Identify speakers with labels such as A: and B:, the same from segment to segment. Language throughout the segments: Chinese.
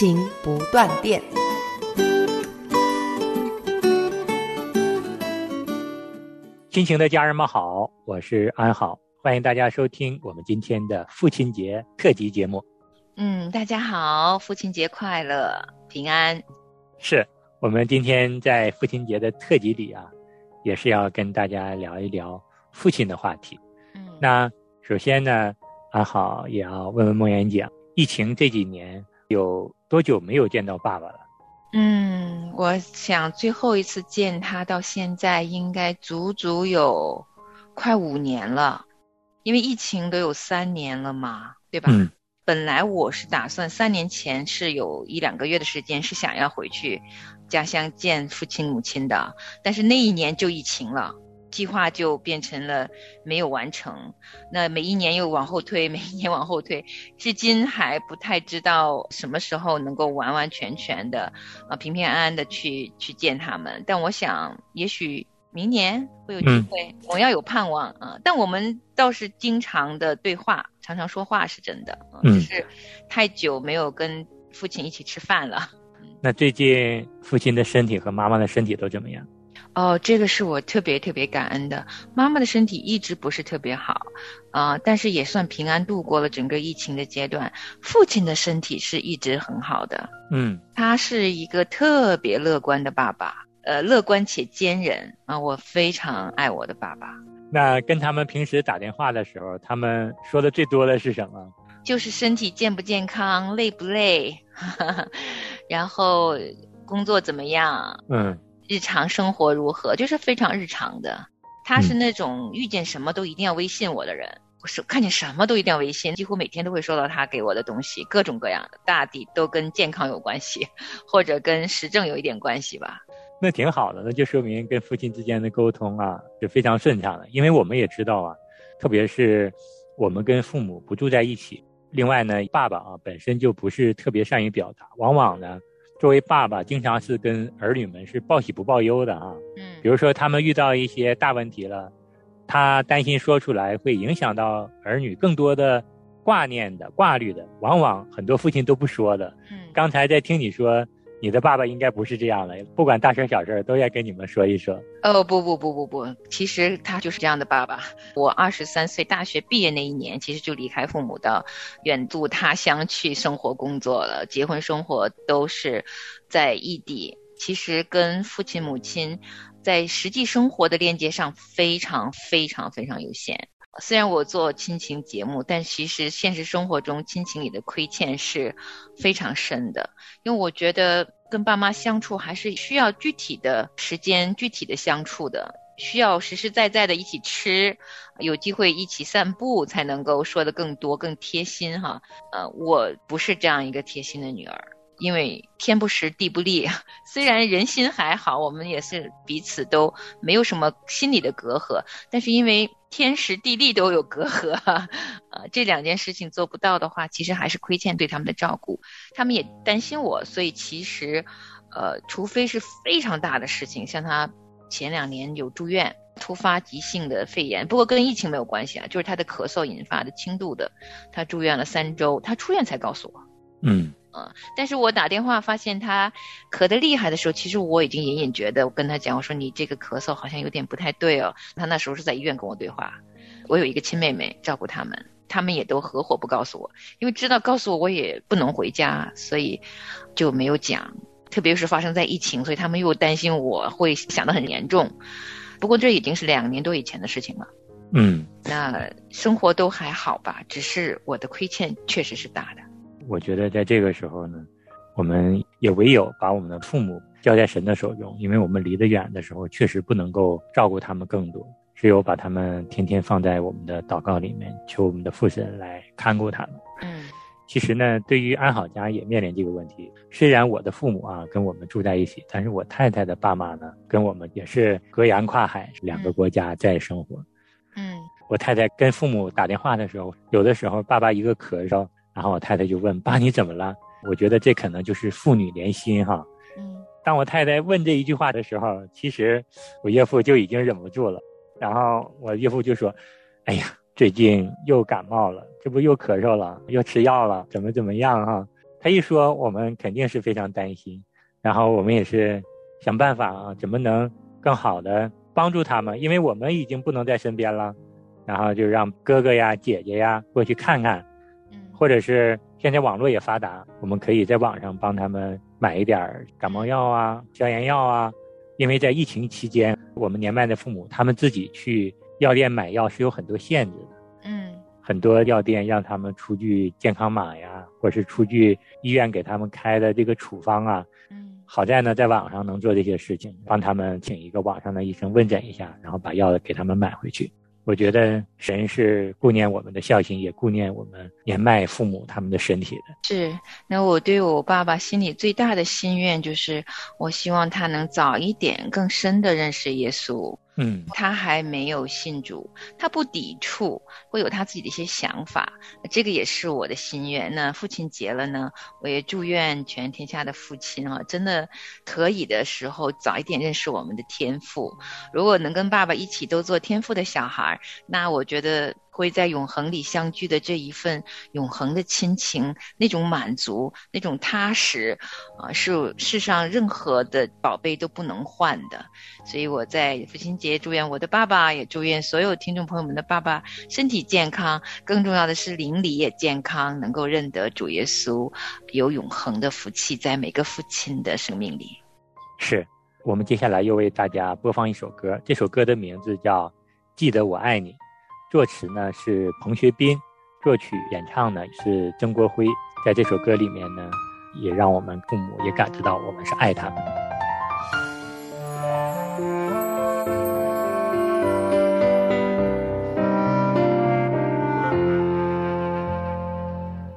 A: 亲情不断电。
B: 亲情的家人们好，我是安好，欢迎大家收听我们今天的父亲节特辑节目。
C: 嗯，大家好，父亲节快乐，平安。
B: 是我们今天在父亲节的特辑里啊，也是要跟大家聊一聊父亲的话题。
C: 嗯，
B: 那首先呢，安好也要问问孟岩姐，疫情这几年有多久没有见到爸爸了？
C: 嗯，我想最后一次见他到现在应该足足有快五年了，因为疫情都有三年了嘛，对吧？
B: 嗯
C: 本来我是打算三年前是有一两个月的时间是想要回去家乡见父亲母亲的，但是那一年就疫情了，计划就变成了没有完成。那每一年又往后推，每一年往后推，至今还不太知道什么时候能够完完全全的啊平平安安的去去见他们。但我想，也许明年会有机会，我要有盼望啊。但我们倒是经常的对话，常常说话是真的，啊
B: 嗯
C: 只是太久没有跟父亲一起吃饭了。
B: 那最近父亲的身体和妈妈的身体都怎么样？
C: 哦，这个是我特别特别感恩的。妈妈的身体一直不是特别好，啊、但是也算平安度过了整个疫情的阶段。父亲的身体是一直很好的，
B: 嗯
C: 他是一个特别乐观的爸爸，呃，乐观且坚韧啊，我非常爱我的爸爸。
B: 那跟他们平时打电话的时候，他们说的最多的是什么？
C: 就是身体健不健康，累不累，然后工作怎么样，
B: 嗯
C: 日常生活如何，就是非常日常的。他是那种遇见什么都一定要微信我的人，我是看见什么都一定要微信，几乎每天都会收到他给我的东西，各种各样的，大抵都跟健康有关系，或者跟时政有一点关系吧。
B: 那挺好的，那就说明跟父亲之间的沟通啊是非常顺畅的。因为我们也知道啊，特别是我们跟父母不住在一起，另外呢，爸爸啊本身就不是特别善于表达，往往呢，作为爸爸经常是跟儿女们是报喜不报忧的啊。
C: 嗯
B: 比如说他们遇到一些大问题了，他担心说出来会影响到儿女更多的挂念的、挂虑的，往往很多父亲都不说的。
C: 嗯，
B: 刚才在听你说，你的爸爸应该不是这样的，不管大事小事都要跟你们说一说。
C: 哦不不不不不，其实他就是这样的爸爸。我二十三岁大学毕业那一年，其实就离开父母的远渡他乡去生活工作了，结婚生活都是在异地。其实跟父亲母亲在实际生活的链接上非常非常非常有限。虽然我做亲情节目，但其实现实生活中亲情里的亏欠是非常深的。因为我觉得跟爸妈相处还是需要具体的时间、具体的相处的，需要实实在在的一起吃，有机会一起散步，才能够说的更多、更贴心哈。呃，我不是这样一个贴心的女儿。因为天不时地不利，虽然人心还好，我们也是彼此都没有什么心理的隔阂，但是因为天时地利都有隔阂，呃，这两件事情做不到的话，其实还是亏欠对他们的照顾，他们也担心我，所以其实，呃，除非是非常大的事情，像他前两年有住院，突发急性的肺炎，不过跟疫情没有关系啊，就是他的咳嗽引发的轻度的，他住院了三周，他出院才告诉我。
B: 嗯
C: 嗯，但是我打电话发现他咳得厉害的时候，其实我已经隐隐觉得，我跟他讲，我说你这个咳嗽好像有点不太对哦。他那时候是在医院跟我对话，我有一个亲妹妹照顾他们，他们也都合伙不告诉我，因为知道告诉我我也不能回家，所以就没有讲。特别是发生在疫情，所以他们又担心我会想得很严重。不过这已经是两年多以前的事情了。
B: 嗯，
C: 那生活都还好吧，只是我的亏欠确实是大的。
B: 我觉得在这个时候呢，我们也唯有把我们的父母交在神的手中，因为我们离得远的时候，确实不能够照顾他们更多，只有把他们天天放在我们的祷告里面，求我们的父神来看顾他们。
C: 嗯
B: 其实呢，对于安好家也面临这个问题。虽然我的父母啊跟我们住在一起，但是我太太的爸妈呢跟我们也是隔洋跨海，两个国家在生活。
C: 嗯，
B: 我太太跟父母打电话的时候，有的时候爸爸一个咳嗽，然后我太太就问爸你怎么了？我觉得这可能就是父女连心哈。
C: 嗯，
B: 当我太太问这一句话的时候，其实我岳父就已经忍不住了。然后我岳父就说：“哎呀。”最近又感冒了，这不又咳嗽了，又吃药了，怎么怎么样哈？他一说，我们肯定是非常担心，然后我们也是想办法啊，怎么能更好的帮助他们？因为我们已经不能在身边了，然后就让哥哥呀、姐姐呀过去看看，或者是现在网络也发达，我们可以在网上帮他们买一点感冒药啊、消炎药啊。因为在疫情期间，我们年迈的父母他们自己去。药店买药是有很多限制的，
C: 嗯，
B: 很多药店让他们出具健康码呀，或是出具医院给他们开的这个处方啊，
C: 嗯，
B: 好在呢，在网上能做这些事情，帮他们请一个网上的医生问诊一下，然后把药给他们买回去。我觉得神是顾念我们的孝心，也顾念我们年迈父母他们的身体的。
C: 是，那我对我爸爸心里最大的心愿就是，我希望他能早一点、更深的认识耶稣。
B: 嗯，
C: 他还没有信主，他不抵触，会有他自己的一些想法，这个也是我的心愿。那父亲节了呢，我也祝愿全天下的父亲啊，真的可以的时候早一点认识我们的天赋。如果能跟爸爸一起都做天赋的小孩，那我觉得。会在永恒里相聚的这一份永恒的亲情，那种满足，那种踏实，啊，是世上任何的宝贝都不能换的。所以我在父亲节祝愿我的爸爸，也祝愿所有听众朋友们的爸爸身体健康。更重要的是邻里也健康，能够认得主耶稣，有永恒的福气在每个父亲的生命里。
B: 是我们接下来又为大家播放一首歌，这首歌的名字叫《记得我爱你》。作词呢是彭学斌，作曲演唱呢是曾国辉。在这首歌里面呢，也让我们父母也感知到我们是爱他们的。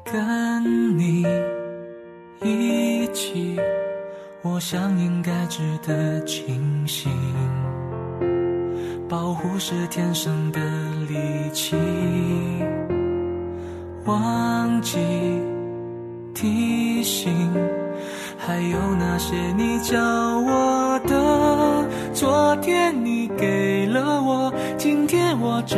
D: 跟你一起，我想应该值得庆幸。保护是天生的力气，忘记提醒，还有那些你教我的。昨天你给了我，今天我找。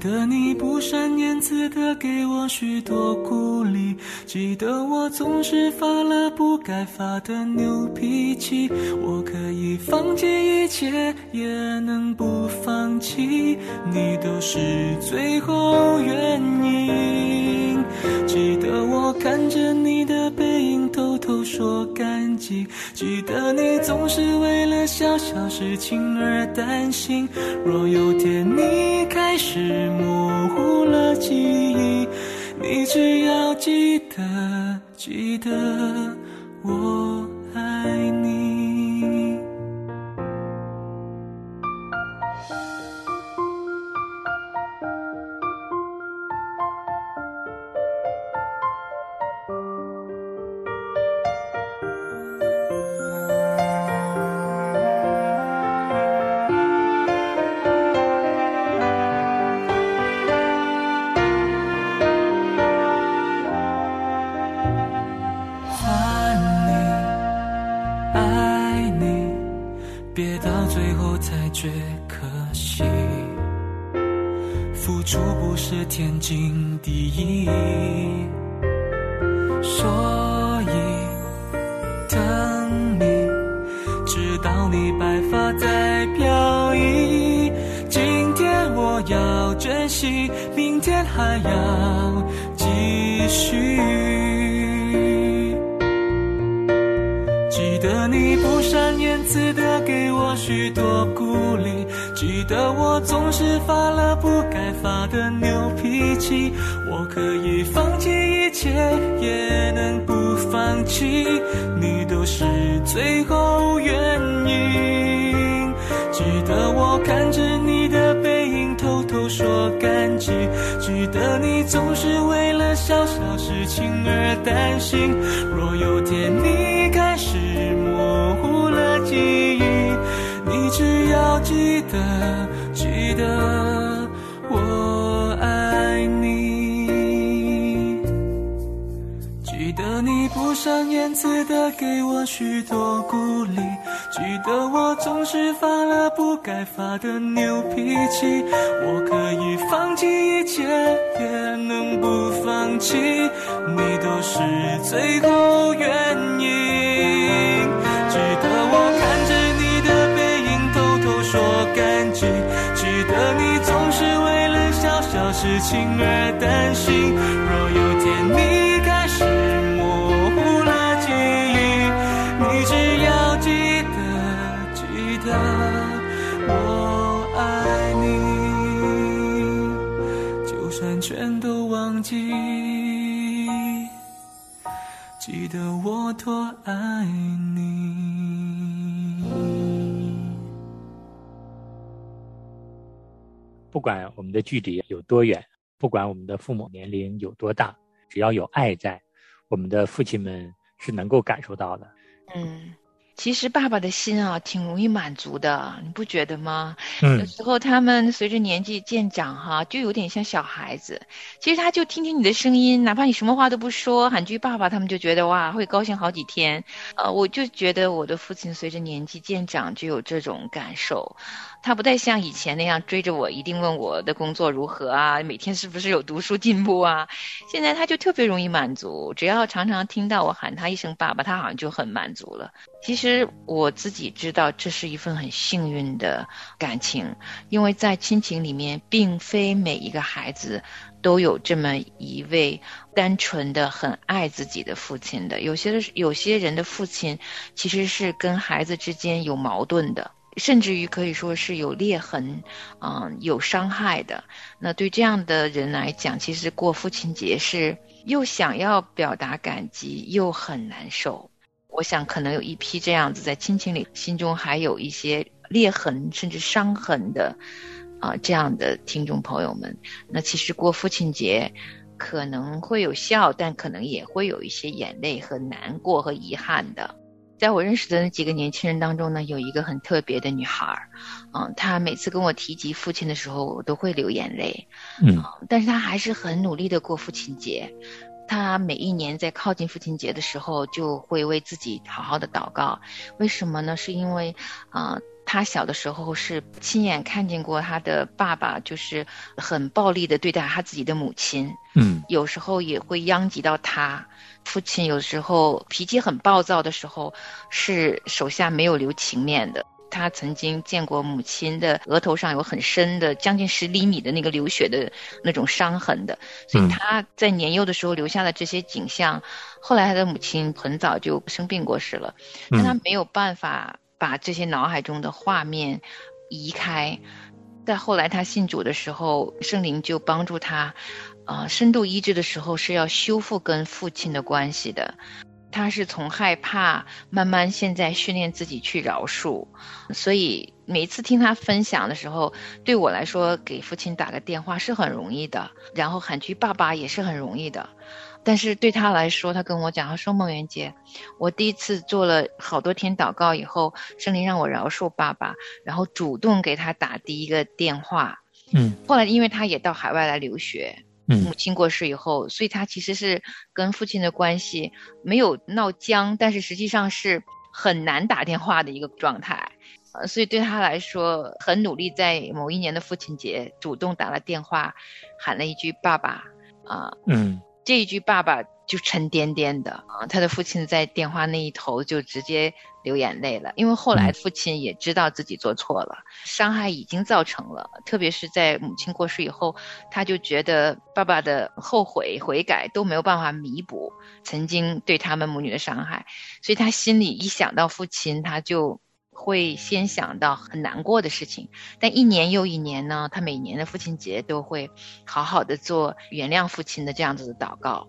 D: 得你不善言辞的给我许多鼓励，记得我总是发了不该发的牛脾气。我可以放弃一切，也能不放弃，你都是最后原因。记得我看着你的背影，都说感激。记得你总是为了小小事情而担心。若有天你开始。模糊了记忆，你只要记得，记得我却可惜付出不是天经地义，所以等你，直到你白发在飘逸。今天我要珍惜，明天还要继续。善言辞的给我许多鼓励，记得我总是发了不该发的牛脾气。我可以放弃一切，也能不放弃，你都是最后原因。记得我看着你的背影，偷偷说感激。记得你总是为了小小事情而担心，若有天你开始。得，记得我爱你。记得你不善言辞的给我许多鼓励。记得我总是发了不该发的牛脾气，我可以放弃一切，也能不放弃，你都是最后原因。事情而担心。若有天你开始模糊了记忆，你只要记。得我爱你，就算全都忘记，记得我多爱你。
B: 不管我们的距离有多远，不管我们的父母年龄有多大，只要有爱在，我们的父亲们是能够感受到的。
C: 嗯。其实爸爸的心啊，挺容易满足的，你不觉得吗？嗯有时候他们随着年纪渐长，哈，就有点像小孩子。其实他就听听你的声音，哪怕你什么话都不说，喊句爸爸，他们就觉得哇，会高兴好几天。呃，我就觉得我的父亲随着年纪渐长，就有这种感受。他不再像以前那样追着我，一定问我的工作如何啊，每天是不是有读书进步啊？现在他就特别容易满足，只要常常听到我喊他一声爸爸，他好像就很满足了。其实我自己知道，这是一份很幸运的感情，因为在亲情里面，并非每一个孩子都有这么一位单纯的、很爱自己的父亲的。有些的有些人的父亲其实是跟孩子之间有矛盾的。甚至于可以说是有裂痕，嗯，有伤害的。那对这样的人来讲，其实过父亲节是又想要表达感激，又很难受。我想可能有一批这样子在亲情里心中还有一些裂痕甚至伤痕的，啊，这样的听众朋友们，那其实过父亲节可能会有笑，但可能也会有一些眼泪和难过和遗憾的。在我认识的那几个年轻人当中呢，有一个很特别的女孩儿，嗯，她每次跟我提及父亲的时候，我都会流眼泪，嗯，但是她还是很努力的过父亲节，她每一年在靠近父亲节的时候，就会为自己好好的祷告，为什么呢？是因为，啊。他小的时候是亲眼看见过他的爸爸，就是很暴力的对待他自己的母亲，嗯，有时候也会殃及到他。父亲有时候脾气很暴躁的时候，是手下没有留情面的。他曾经见过母亲的额头上有很深的将近十厘米的那个流血的那种伤痕的，所以他在年幼的时候留下了这些景象。后来他的母亲很早就生病过世了，但他没有办法。把这些脑海中的画面移开，在后来他信主的时候，圣灵就帮助他，呃，深度医治的时候是要修复跟父亲的关系的。他是从害怕慢慢现在训练自己去饶恕，所以每次听他分享的时候，对我来说给父亲打个电话是很容易的，然后喊句爸爸也是很容易的。但是对他来说，他跟我讲，他说：“梦圆姐，我第一次做了好多天祷告以后，圣灵让我饶恕爸爸，然后主动给他打第一个电话。嗯，后来因为他也到海外来留学，嗯，母亲过世以后，所以他其实是跟父亲的关系没有闹僵，但是实际上是很难打电话的一个状态。呃，所以对他来说，很努力，在某一年的父亲节主动打了电话，喊了一句爸爸。啊，嗯。”这一句“爸爸”就沉甸甸的啊！他的父亲在电话那一头就直接流眼泪了，因为后来父亲也知道自己做错了，伤害已经造成了。特别是在母亲过世以后，他就觉得爸爸的后悔悔改都没有办法弥补曾经对他们母女的伤害，所以他心里一想到父亲，他就。会先想到很难过的事情，但一年又一年呢，他每年的父亲节都会好好的做原谅父亲的这样子的祷告。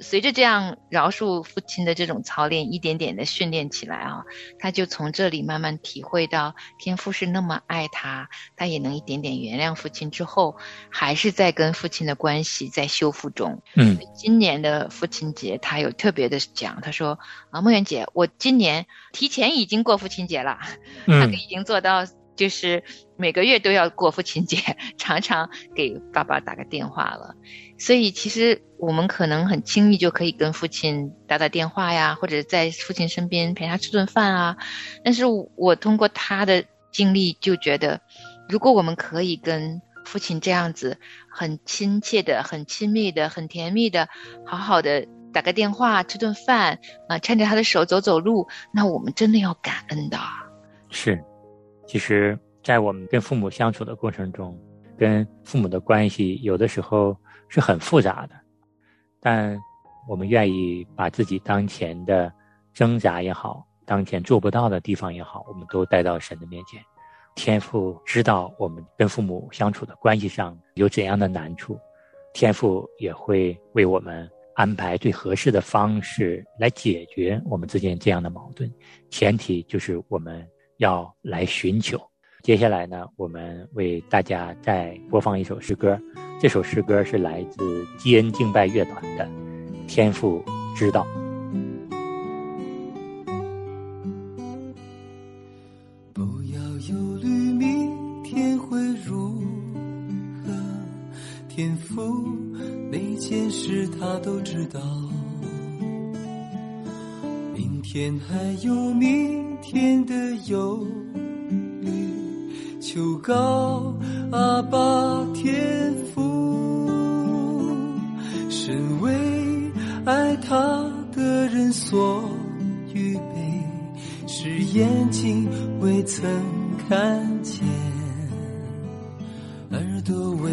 C: 随着这样饶恕父亲的这种操练，一点点的训练起来啊，他就从这里慢慢体会到天父是那么爱他，他也能一点点原谅父亲。之后还是在跟父亲的关系在修复中。
B: 嗯，
C: 今年的父亲节，他有特别的讲，他说啊，梦圆姐，我今年提前已经过父亲节了，他已经做到。就是每个月都要过父亲节，常常给爸爸打个电话了。所以其实我们可能很轻易就可以跟父亲打打电话呀，或者在父亲身边陪他吃顿饭啊。但是我通过他的经历就觉得，如果我们可以跟父亲这样子很亲切的、很亲密的、很甜蜜的，好好的打个电话、吃顿饭啊，牵着他的手走走路，那我们真的要感恩的。
B: 是。其实，在我们跟父母相处的过程中，跟父母的关系有的时候是很复杂的，但我们愿意把自己当前的挣扎也好，当前做不到的地方也好，我们都带到神的面前。天父知道我们跟父母相处的关系上有怎样的难处，天父也会为我们安排最合适的方式来解决我们之间这样的矛盾。前提就是我们。要来寻求。接下来呢，我们为大家再播放一首诗歌。这首诗歌是来自基恩敬拜乐团的《天赋知道》。
E: 不要忧虑明天会如何，天赋每件事他都知道。明天还有明。天的忧虑，求告阿爸天父，他的人所预备，是眼睛未曾看见，耳朵未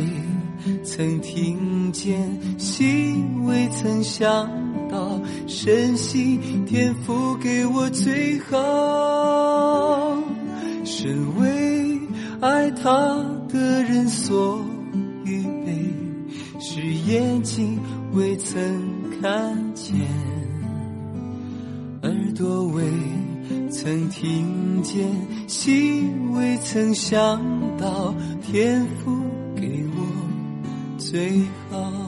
E: 曾听见，心未曾想。到深信天赋给我最好，身为爱他的人所预备，是眼睛未曾看曾听见，心未曾想到天赋给我最好。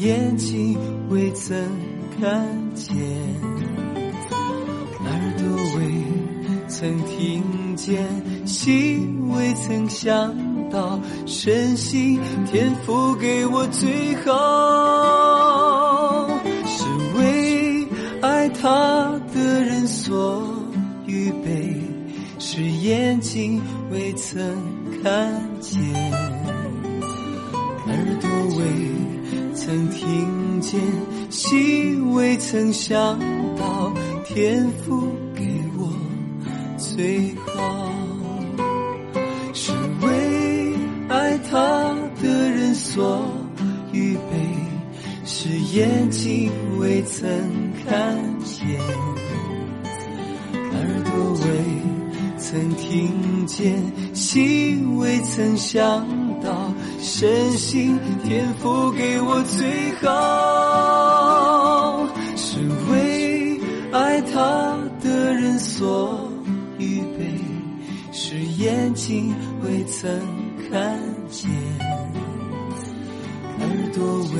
E: 眼睛未曾看见耳朵未曾听见心未曾想到身心天赋给我最好是为爱他的人所预备是眼睛未曾看见。听见，心未曾想到，天赋给我最好。是为爱他的人所预备，是眼睛未曾看见，耳朵未曾听见，心未曾想到，深信天赋给我最好，是为爱他的人所预备，是眼睛未曾看见。耳朵未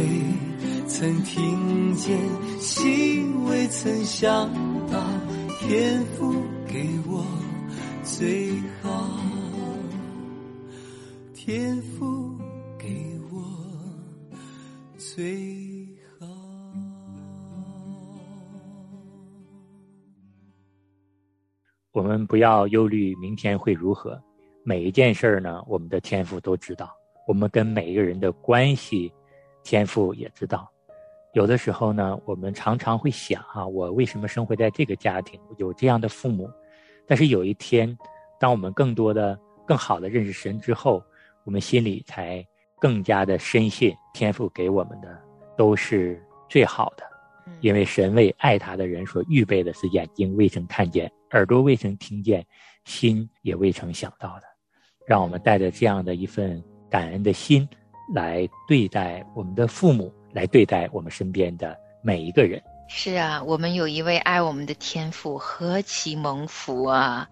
E: 曾听见，心未曾想到，天赋给我最好。
D: 天赋最好。
B: 我们不要忧虑明天会如何，每一件事儿呢，我们的天赋都知道。我们跟每一个人的关系，天赋也知道。有的时候呢，我们常常会想啊，我为什么生活在这个家庭，有这样的父母？但是有一天，当我们更多的、更好的认识神之后，我们心里才更加的深信，天赋给我们的都是最好的，因为神为爱他的人所预备的是眼睛未曾看见。耳朵未曾听见，心也未曾想到的，让我们带着这样的一份感恩的心，来对待我们的父母，来对待我们身边的每一个人。
C: 是啊，我们有一位爱我们的天父，何其蒙福啊！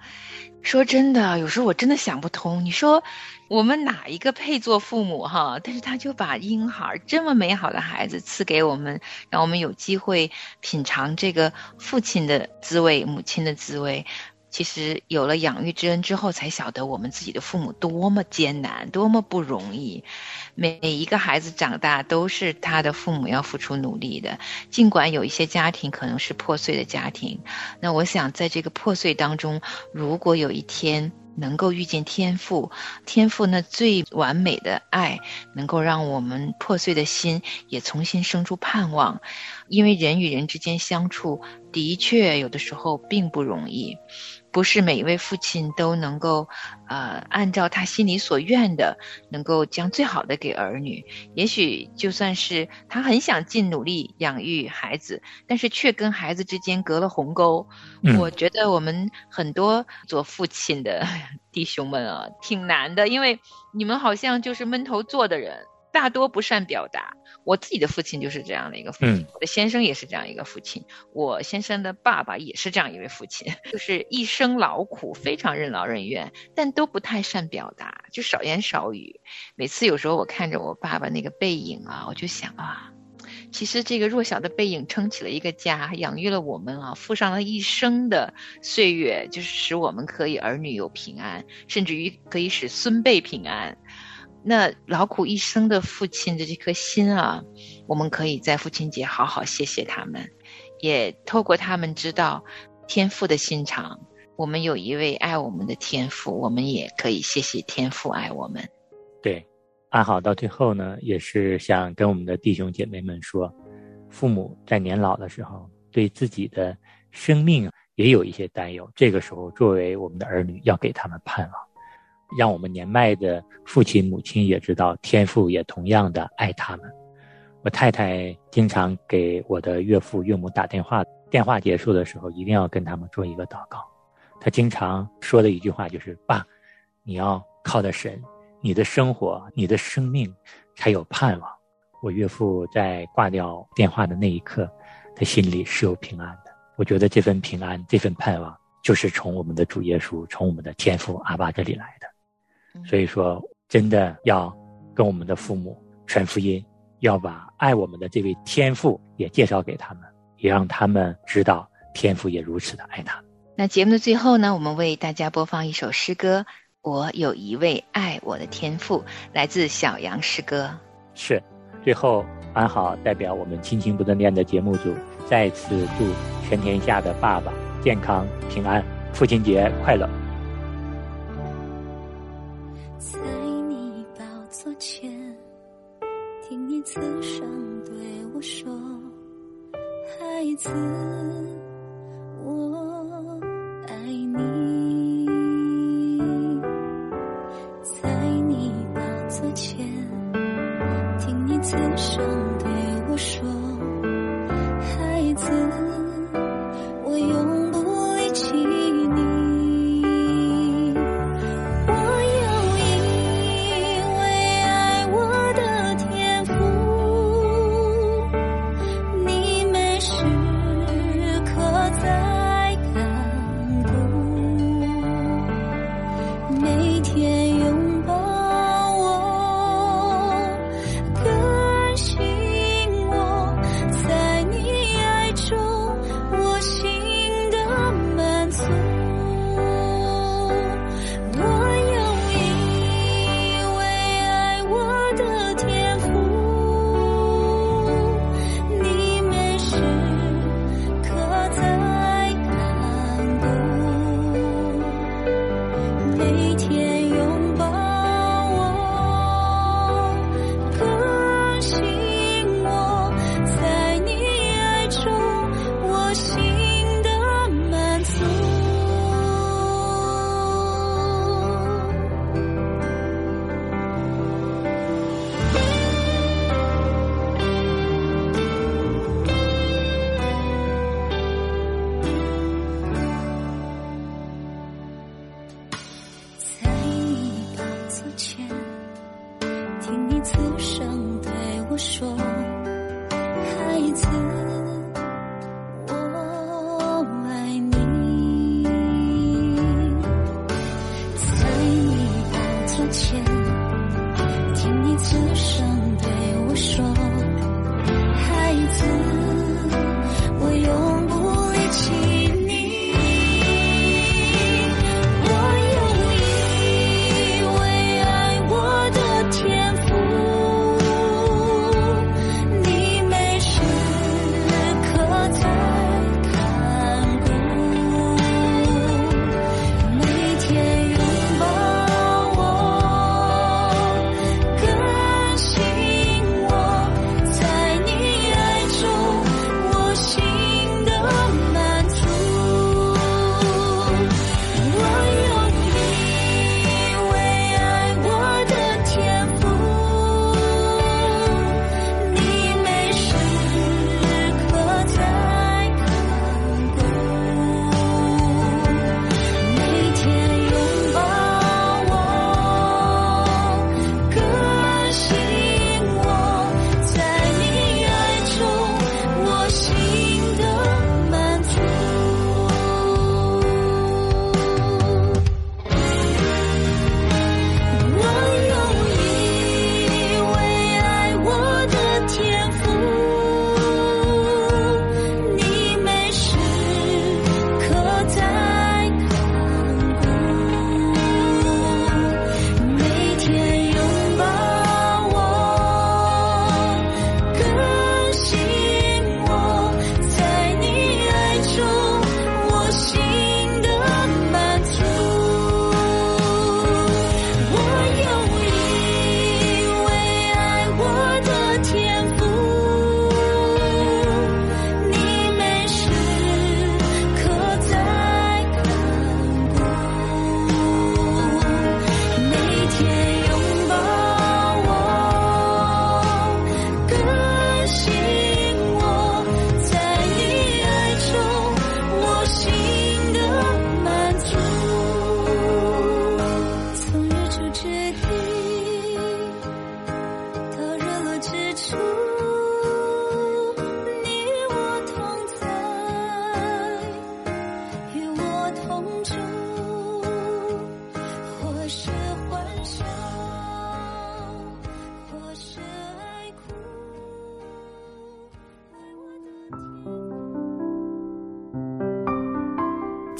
C: 说真的，有时候我真的想不通。你说我们哪一个配做父母哈？但是他就把婴孩这么美好的孩子赐给我们，让我们有机会品尝这个父亲的滋味、母亲的滋味。其实有了养育之恩之后，才晓得我们自己的父母多么艰难，多么不容易。每一个孩子长大都是他的父母要付出努力的，尽管有一些家庭可能是破碎的家庭。那我想，在这个破碎当中，如果有一天能够遇见天赋，天赋那最完美的爱，能够让我们破碎的心也重新生出盼望。因为人与人之间相处，的确有的时候并不容易。不是每一位父亲都能够，呃，按照他心里所愿的，能够将最好的给儿女。也许就算是他很想尽努力养育孩子，但是却跟孩子之间隔了鸿沟。我觉得我们很多做父亲的 弟兄们啊，挺难的，因为你们好像就是闷头做的人。大多不善表达。我自己的父亲就是这样的一个父亲，我的先生也是这样一个父亲，我先生的爸爸也是这样一位父亲，就是一生劳苦，非常任劳任怨，但都不太善表达，就少言少语。每次有时候我看着我爸爸那个背影啊，我就想啊，其实这个弱小的背影撑起了一个家，养育了我们啊，付上了一生的岁月，就是使我们可以儿女有平安，甚至于可以使孙辈平安。那劳苦一生的父亲的这颗心啊，我们可以在父亲节好好谢谢他们，也透过他们知道天父的心肠。我们有一位爱我们的天父，我们也可以谢谢天父爱我们。
B: 对，安好到最后呢，也是想跟我们的弟兄姐妹们说，父母在年老的时候，对自己的生命也有一些担忧。这个时候，作为我们的儿女，要给他们盼望。让我们年迈的父亲母亲也知道，天父也同样的爱他们。我太太经常给我的岳父岳母打电话，电话结束的时候一定要跟他们做一个祷告。他经常说的一句话就是：“爸，你要靠的神，你的生活，你的生命才有盼望。”我岳父在挂掉电话的那一刻，他心里是有平安的。我觉得这份平安，这份盼望，就是从我们的主耶稣，从我们的天父阿爸这里来。所以说，真的要跟我们的父母传福音，要把爱我们的这位天父也介绍给他们，也让他们知道天父也如此的爱他。
C: 那节目的最后呢，我们为大家播放一首诗歌。我有一位爱我的天父，来自小杨诗歌。
B: 是，最后安好代表我们亲情不断电的节目组，再次祝全天下的爸爸健康平安，父亲节快乐。
F: 在你宝座前，听你此声对我说：孩子。